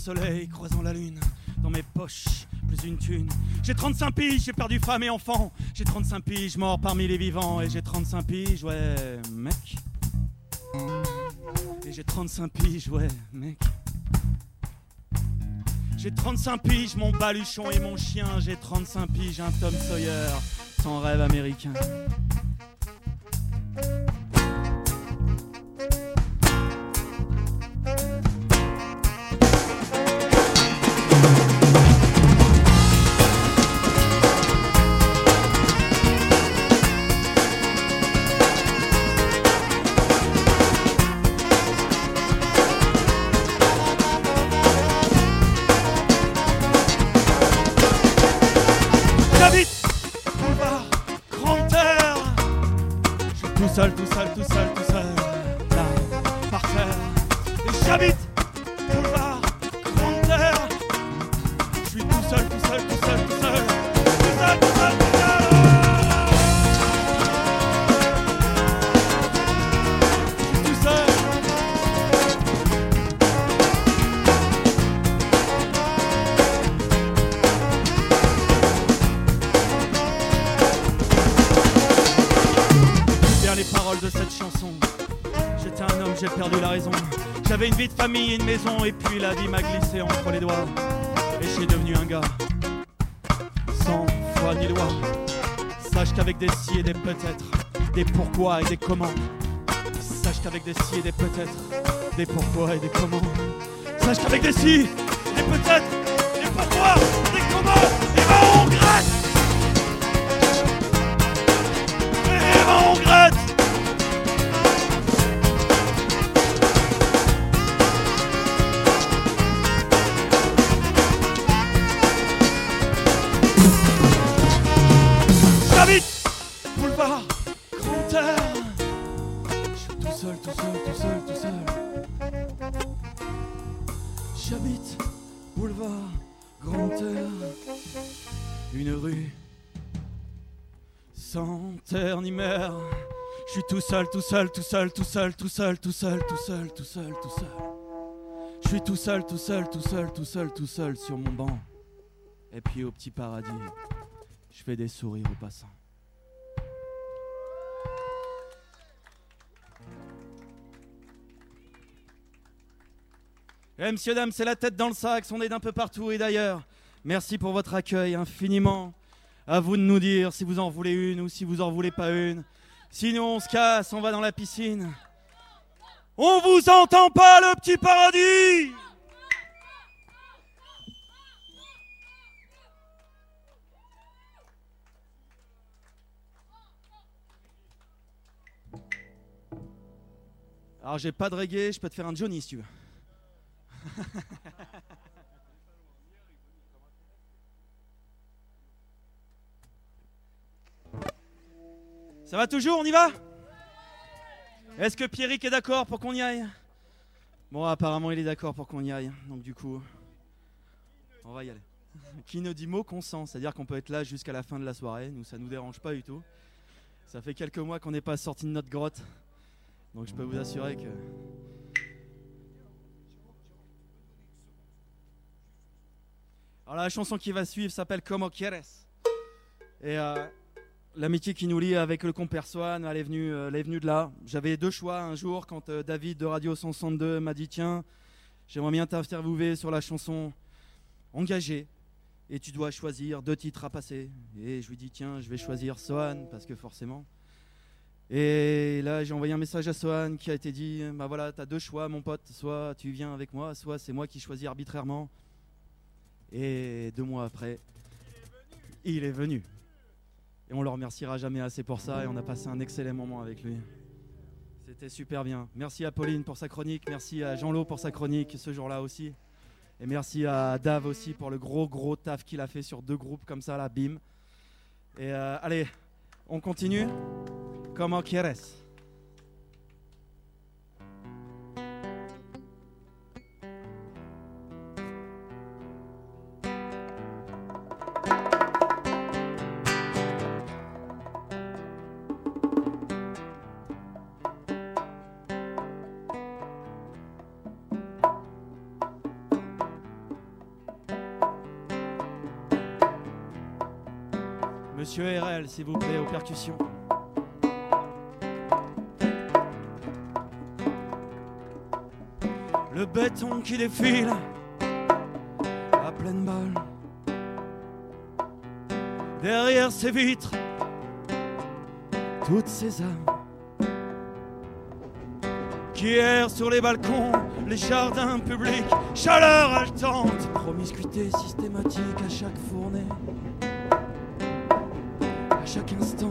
soleil croisant la lune dans mes poches, plus une thune. J'ai 35 piges, j'ai perdu femme et enfant. J'ai 35 piges, mort parmi les vivants. Et j'ai 35 piges, ouais, mec. Et j'ai 35 piges, ouais, mec. J'ai 35 piges, mon baluchon et mon chien. J'ai 35 piges, un Tom Sawyer sans rêve américain. Famille, une maison, et puis la vie m'a glissé entre les doigts. Et j'ai devenu un gars, sans foi ni loi. Sache qu'avec des si et des peut-être, des pourquoi et des comment. Sache qu'avec des si et des peut-être, des pourquoi et des comment. Sache qu'avec des si, des peut-être, J'habite boulevard Grand Air. Une rue sans terre ni mer. Je suis tout seul, tout seul, tout seul, tout seul, tout seul, tout seul, tout seul, tout seul, tout seul. Je suis tout seul, tout seul, tout seul, tout seul, tout seul sur mon banc. Et puis au petit paradis, je fais des sourires aux passants. Eh, messieurs, dames, c'est la tête dans le sac, on est d'un peu partout et d'ailleurs. Merci pour votre accueil infiniment. À vous de nous dire si vous en voulez une ou si vous en voulez pas une. Sinon, on se casse, on va dans la piscine. On vous entend pas, le petit paradis Alors, j'ai pas de reggae, je peux te faire un Johnny si tu veux. Ça va toujours, on y va? Est-ce que Pierrick est d'accord pour qu'on y aille? Bon, apparemment, il est d'accord pour qu'on y aille. Donc, du coup, on va y aller. Qui ne dit mot consent, c'est-à-dire qu'on peut être là jusqu'à la fin de la soirée. Nous, ça nous dérange pas du tout. Ça fait quelques mois qu'on n'est pas sorti de notre grotte. Donc, je peux vous assurer que. Alors, la chanson qui va suivre s'appelle Como Quieres. Et. euh, L'amitié qui nous lie avec le compère Swan, elle est venue, euh, elle est venue de là. J'avais deux choix un jour quand euh, David de Radio 162 m'a dit Tiens, j'aimerais bien t'interviewer sur la chanson Engagé. Et tu dois choisir deux titres à passer. Et je lui dis Tiens, je vais choisir Swan parce que forcément. Et là, j'ai envoyé un message à Swan qui a été dit Bah voilà, t'as deux choix, mon pote. Soit tu viens avec moi, soit c'est moi qui choisis arbitrairement. Et deux mois après, il est venu. Et on le remerciera jamais assez pour ça. Et on a passé un excellent moment avec lui. C'était super bien. Merci à Pauline pour sa chronique, merci à Jean-Lo pour sa chronique ce jour-là aussi. Et merci à Dave aussi pour le gros gros taf qu'il a fait sur deux groupes comme ça, là, bim. Et euh, allez, on continue. Comment quieres s'il vous plaît, aux percussions. Le béton qui défile à pleine balle. Derrière ces vitres, toutes ces âmes qui errent sur les balcons, les jardins publics, chaleur haletante, promiscuité systématique à chaque fournée chaque instant.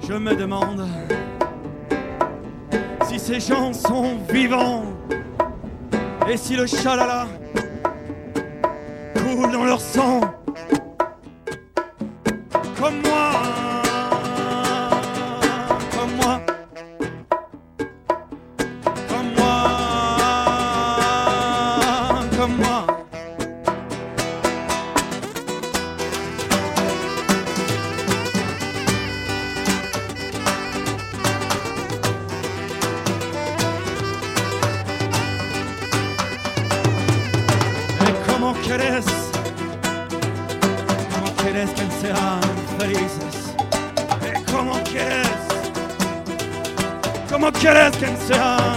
Je me demande si ces gens sont vivants et si le chalala coule dans leur sang. ¿Y cómo quieres? ¿Cómo quieres que sean felices? ¿Y cómo quieres? ¿Cómo quieres que sean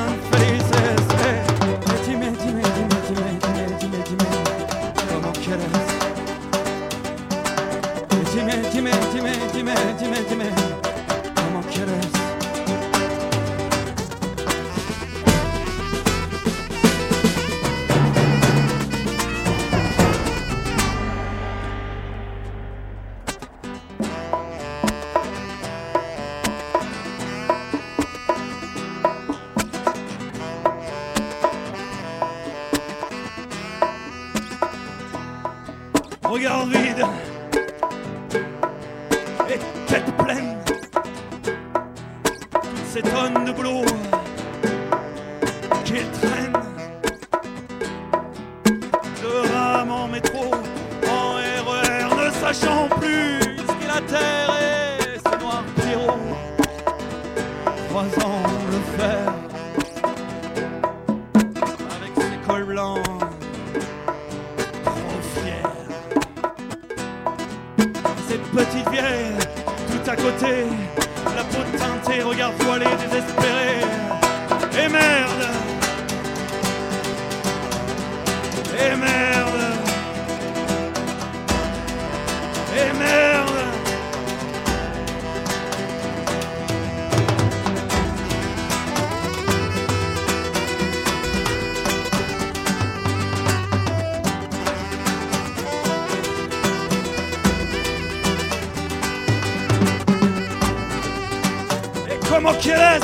cómo quieres?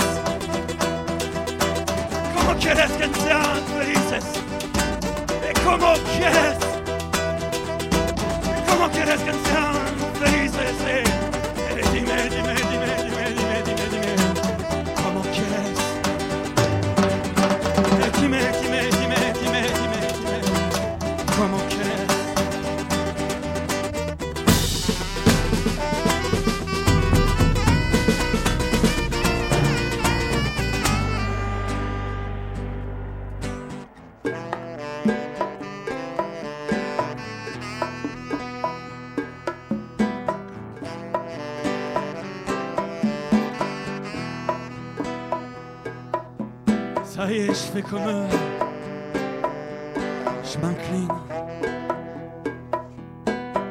¿Cómo quieres que sean felices? ¿Y cómo quieres? ¿Cómo quieres que sean est, je m'incline.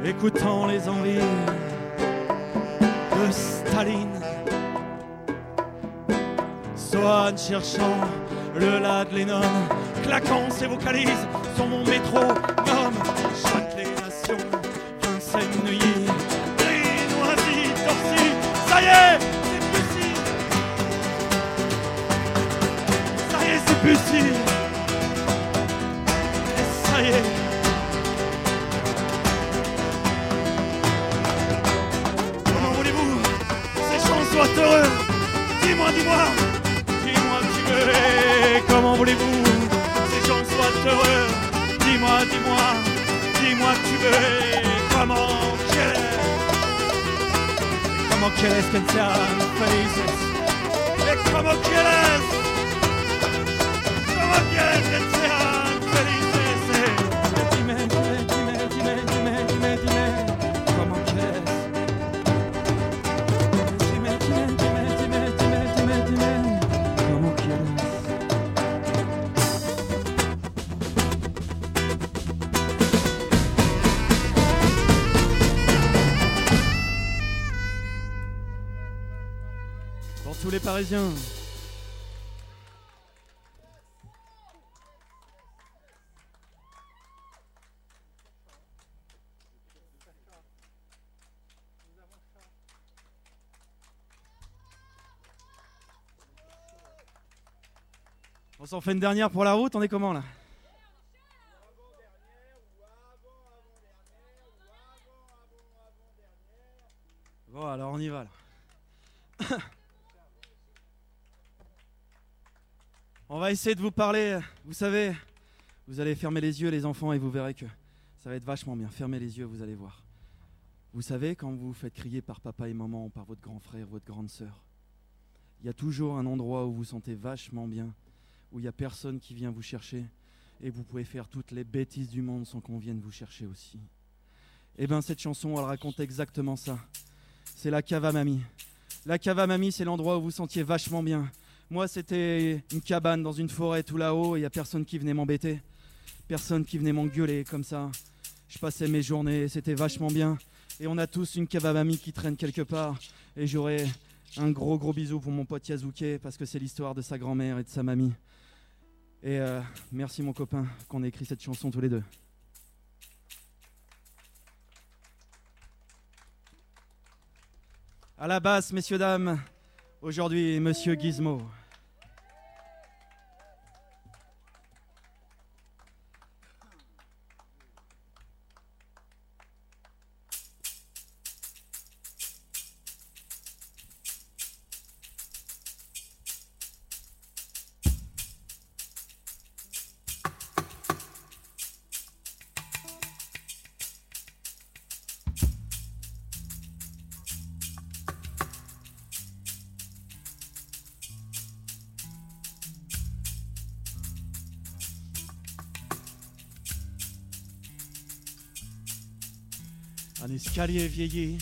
Écoutant les envies de Staline. Swann cherchant le la de Lennon. Claquant ses vocalises On s'en fait une dernière pour la route, on est comment là? Bon alors on y va là. On va essayer de vous parler. Vous savez, vous allez fermer les yeux, les enfants, et vous verrez que ça va être vachement bien. Fermez les yeux, vous allez voir. Vous savez, quand vous vous faites crier par papa et maman, ou par votre grand frère, votre grande sœur, il y a toujours un endroit où vous vous sentez vachement bien, où il n'y a personne qui vient vous chercher, et vous pouvez faire toutes les bêtises du monde sans qu'on vienne vous chercher aussi. Eh bien, cette chanson, elle raconte exactement ça. C'est la cave à mamie. La cave à mamie, c'est l'endroit où vous sentiez vachement bien. Moi, c'était une cabane dans une forêt tout là-haut, il n'y a personne qui venait m'embêter. Personne qui venait m'engueuler comme ça. Je passais mes journées, c'était vachement bien. Et on a tous une mamie qui traîne quelque part. Et j'aurais un gros gros bisou pour mon pote Yazuke, parce que c'est l'histoire de sa grand-mère et de sa mamie. Et euh, merci mon copain qu'on ait écrit cette chanson tous les deux. À la basse, messieurs, dames, aujourd'hui, monsieur Gizmo. Un vieilli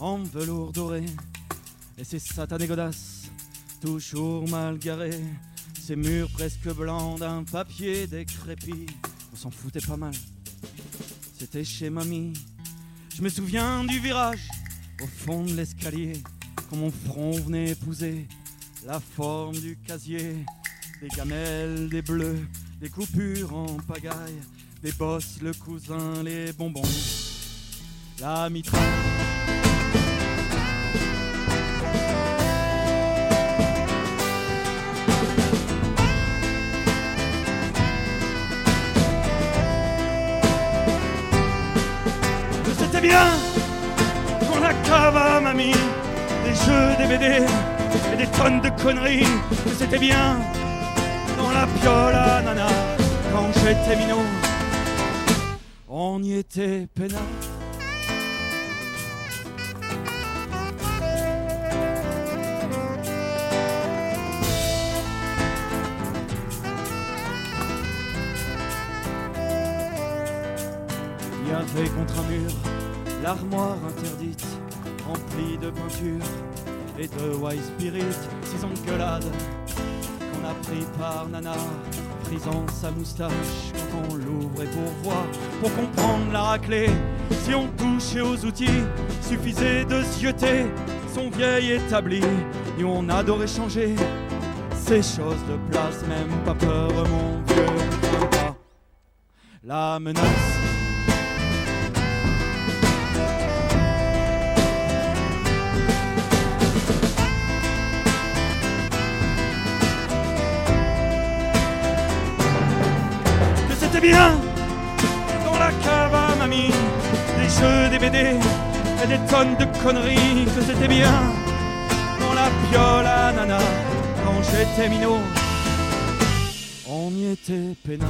en velours doré. Et ses satanés godasses toujours mal garés Ces murs presque blancs d'un papier décrépit. On s'en foutait pas mal C'était chez mamie. Je me souviens du virage Au fond de l'escalier Quand mon front venait épouser La forme du casier. Des gamelles, des bleus Des coupures en pagaille Des bosses, le cousin, les bonbons la mitraille. C'était bien quand la cave à mamie, des jeux, des BD et des tonnes de conneries. C'était bien dans la piole à nana quand j'étais minot. On y était peinard. L'armoire interdite, remplie de peinture et de white spirit, six engueulades qu'on a pris par Nana, frisant sa moustache quand on l'ouvrait pour voir, pour comprendre la raclée. Si on touchait aux outils, suffisait de zioter son vieil établi, et on adorait changer ces choses de place, même pas peur, mon vieux, la menace. Bien dans la cave à mamie, des jeux, des BD et des tonnes de conneries, que c'était bien dans la piole à nana quand j'étais minot. On y était peinard.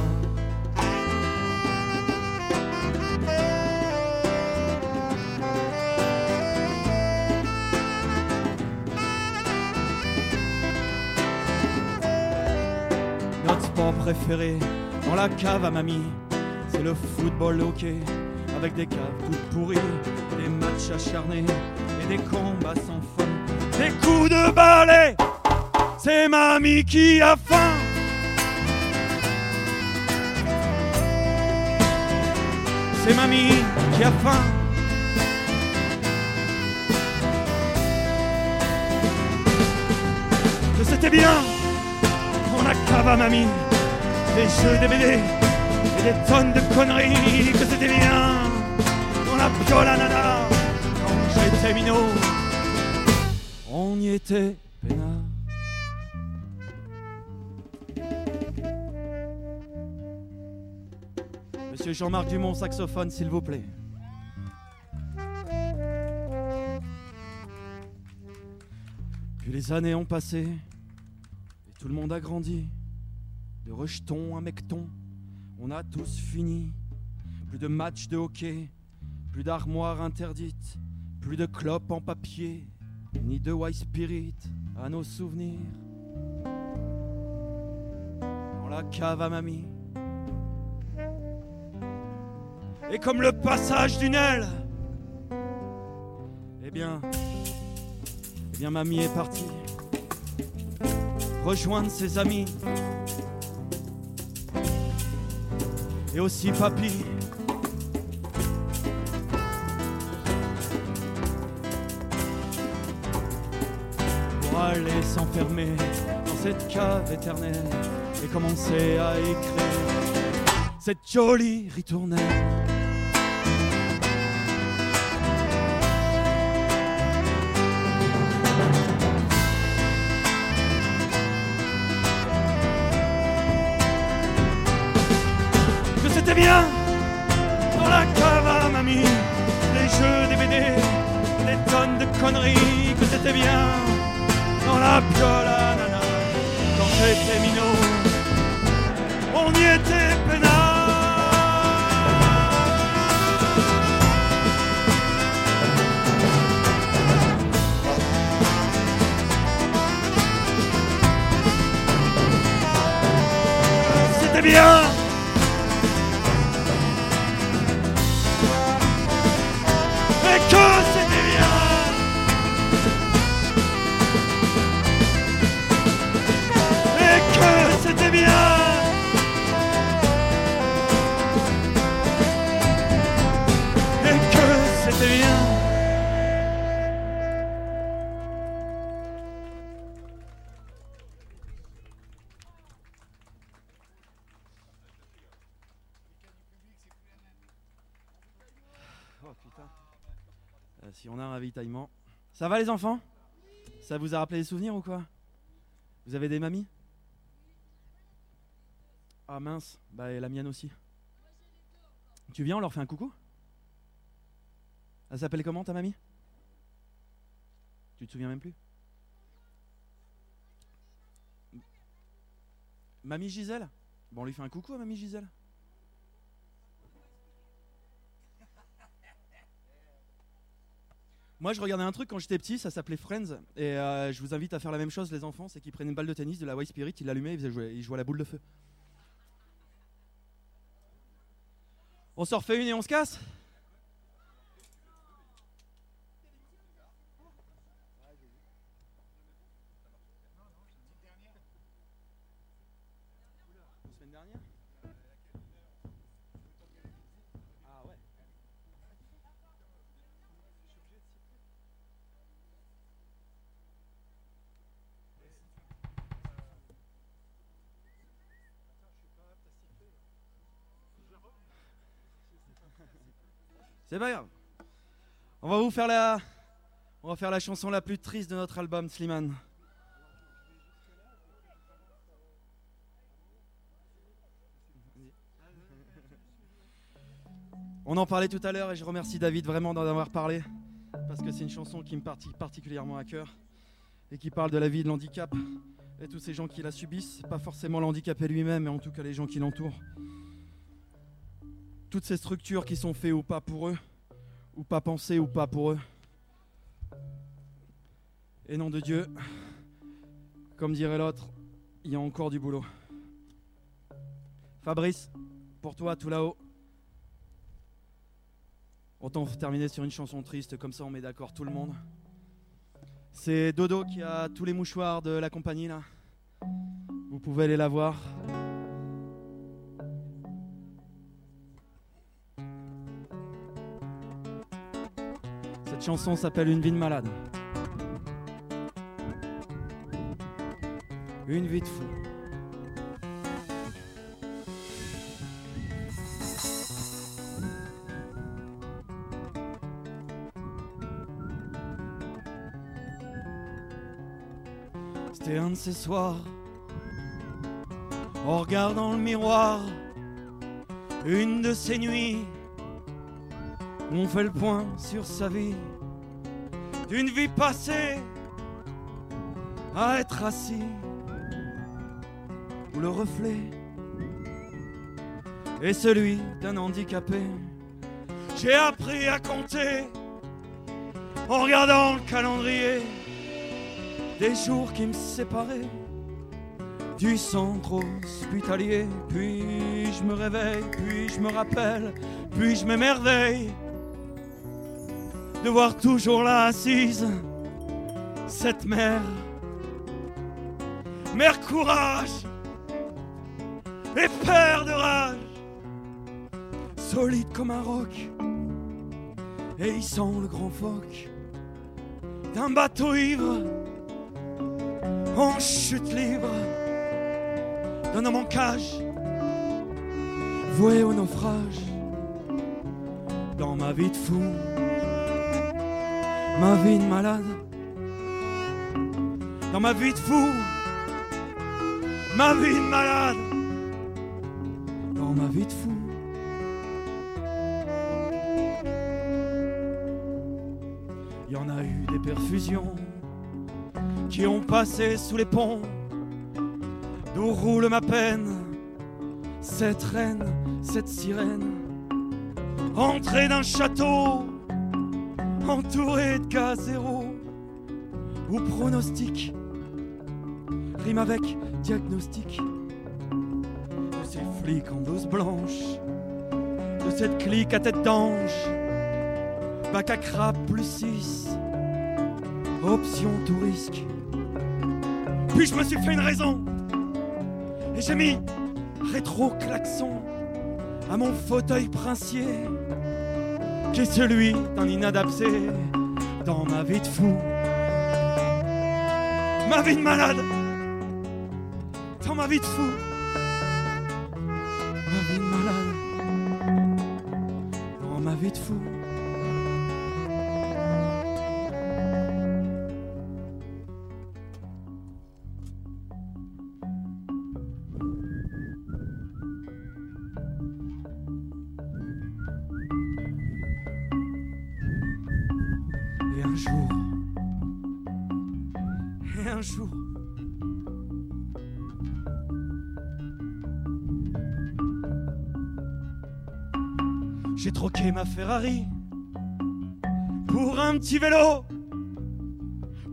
Notre sport préféré dans la cave à mamie, c'est le football hockey avec des caves toutes pourries, des matchs acharnés et des combats sans fin, des coups de balai. C'est mamie qui a faim. C'est mamie qui a faim. Que c'était bien dans la cave à mamie, des jeux, des BD et des tonnes de conneries. Que c'était bien dans la piole nana quand j'étais minot. On y était peinard. Monsieur Jean-Marc Dumont, saxophone, s'il vous plaît. Puis les années ont passé et tout le monde a grandi. De rejetons à mecton, on a tous fini. Plus de matchs de hockey, plus d'armoires interdites, plus de clopes en papier, ni de white spirit à nos souvenirs. Dans la cave à mamie. Et comme le passage d'une aile, eh bien, eh bien, mamie est partie rejoindre ses amis. Et aussi papy. Pour aller s'enfermer dans cette cave éternelle et commencer à écrire cette jolie ritournelle. Putain. Euh, si on a un ravitaillement. Ça va les enfants? Ça vous a rappelé des souvenirs ou quoi? Vous avez des mamies? Ah mince, bah et la mienne aussi. Tu viens, on leur fait un coucou? Elle s'appelle comment ta mamie? Tu te souviens même plus? Mamie Gisèle? Bon, on lui fait un coucou à Mamie Gisèle Moi, je regardais un truc quand j'étais petit, ça s'appelait Friends, et euh, je vous invite à faire la même chose, les enfants, c'est qu'ils prennent une balle de tennis, de la White Spirit, ils l'allumaient, ils, ils jouaient à la boule de feu. On s'en refait une et on se casse La semaine dernière Ah ouais. C'est. On va faire la. On va faire la chanson la plus triste de notre album, Slimane. On en parlait tout à l'heure et je remercie David vraiment d'en avoir parlé parce que c'est une chanson qui me partit particulièrement à cœur et qui parle de la vie de l'handicap et tous ces gens qui la subissent, pas forcément l'handicapé lui-même, mais en tout cas les gens qui l'entourent. Toutes ces structures qui sont faites ou pas pour eux, ou pas pensées ou pas pour eux. Et nom de Dieu, comme dirait l'autre, il y a encore du boulot. Fabrice, pour toi tout là-haut, autant terminer sur une chanson triste, comme ça on met d'accord tout le monde. C'est Dodo qui a tous les mouchoirs de la compagnie là. Vous pouvez aller la voir. Chanson s'appelle Une vie de malade. Une vie de fou. C'était un de ces soirs, en regardant le miroir, une de ces nuits où on fait le point sur sa vie, d'une vie passée à être assis, où le reflet est celui d'un handicapé. J'ai appris à compter en regardant le calendrier des jours qui me séparaient du centre hospitalier. Puis je me réveille, puis je me rappelle, puis je m'émerveille de voir toujours là assise cette mère. Mère courage et père de rage, solide comme un roc, et il sent le grand phoque d'un bateau ivre en chute libre d'un homme en cage, voué au naufrage. Dans ma vie de fou, ma vie de malade, dans ma vie de fou, ma vie de malade, dans ma vie de fou. Il y en a eu des perfusions qui ont passé sous les ponts, d'où roule ma peine, cette reine, cette sirène, entrée d'un château, entourée de cas zéro, où pronostic rime avec diagnostic, de ces flics en blouse blanche, de cette clique à tête d'ange, bac à plus 6 option tout risque. Puis je me suis fait une raison. Et j'ai mis rétro-klaxon à mon fauteuil princier, est celui d'un inadapté dans ma vie de fou. Ma vie de malade, dans ma vie de fou. Ferrari. Pour un petit vélo,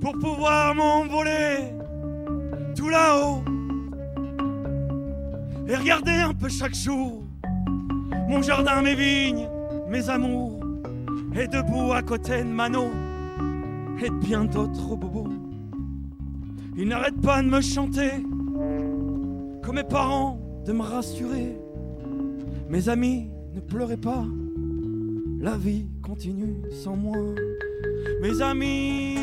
pour pouvoir m'envoler tout là-haut. Et regarder un peu chaque jour mon jardin, mes vignes, mes amours. Et debout à côté de Mano et de bien d'autres bobos. Ils n'arrêtent pas de me chanter, comme mes parents, de me rassurer. Mes amis, ne pleurez pas, la vie continue sans moi. Mes amis,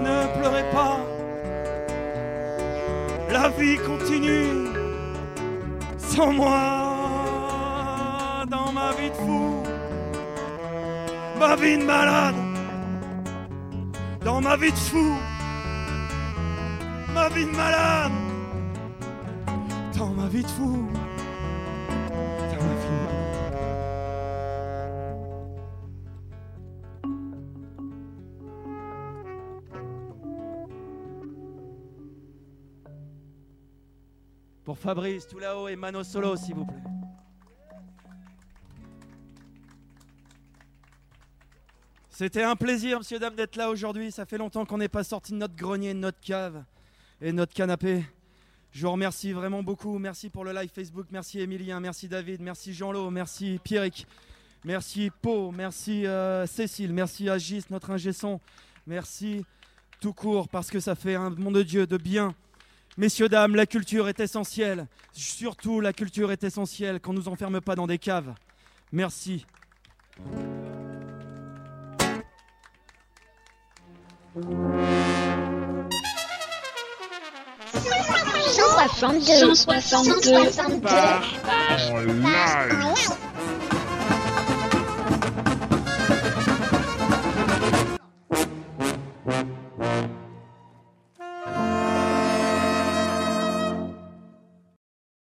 ne pleurez pas, la vie continue sans moi. Dans ma vie de fou, ma vie de malade, dans ma vie de fou, ma vie de malade, dans ma vie de fou, Pour Fabrice, tout là-haut, et Mano Solo, s'il vous plaît. C'était un plaisir, monsieur, dame, d'être là aujourd'hui. Ça fait longtemps qu'on n'est pas sorti de notre grenier, de notre cave et de notre canapé. Je vous remercie vraiment beaucoup. Merci pour le live Facebook. Merci Emilien. Merci David. Merci Jean-Lo. Merci Pierrick. Merci Pau. Merci euh, Cécile. Merci Agis, notre ingé son. Merci tout court parce que ça fait un monde de Dieu de bien. Messieurs, dames, la culture est essentielle. Surtout, la culture est essentielle qu'on ne nous enferme pas dans des caves. Merci.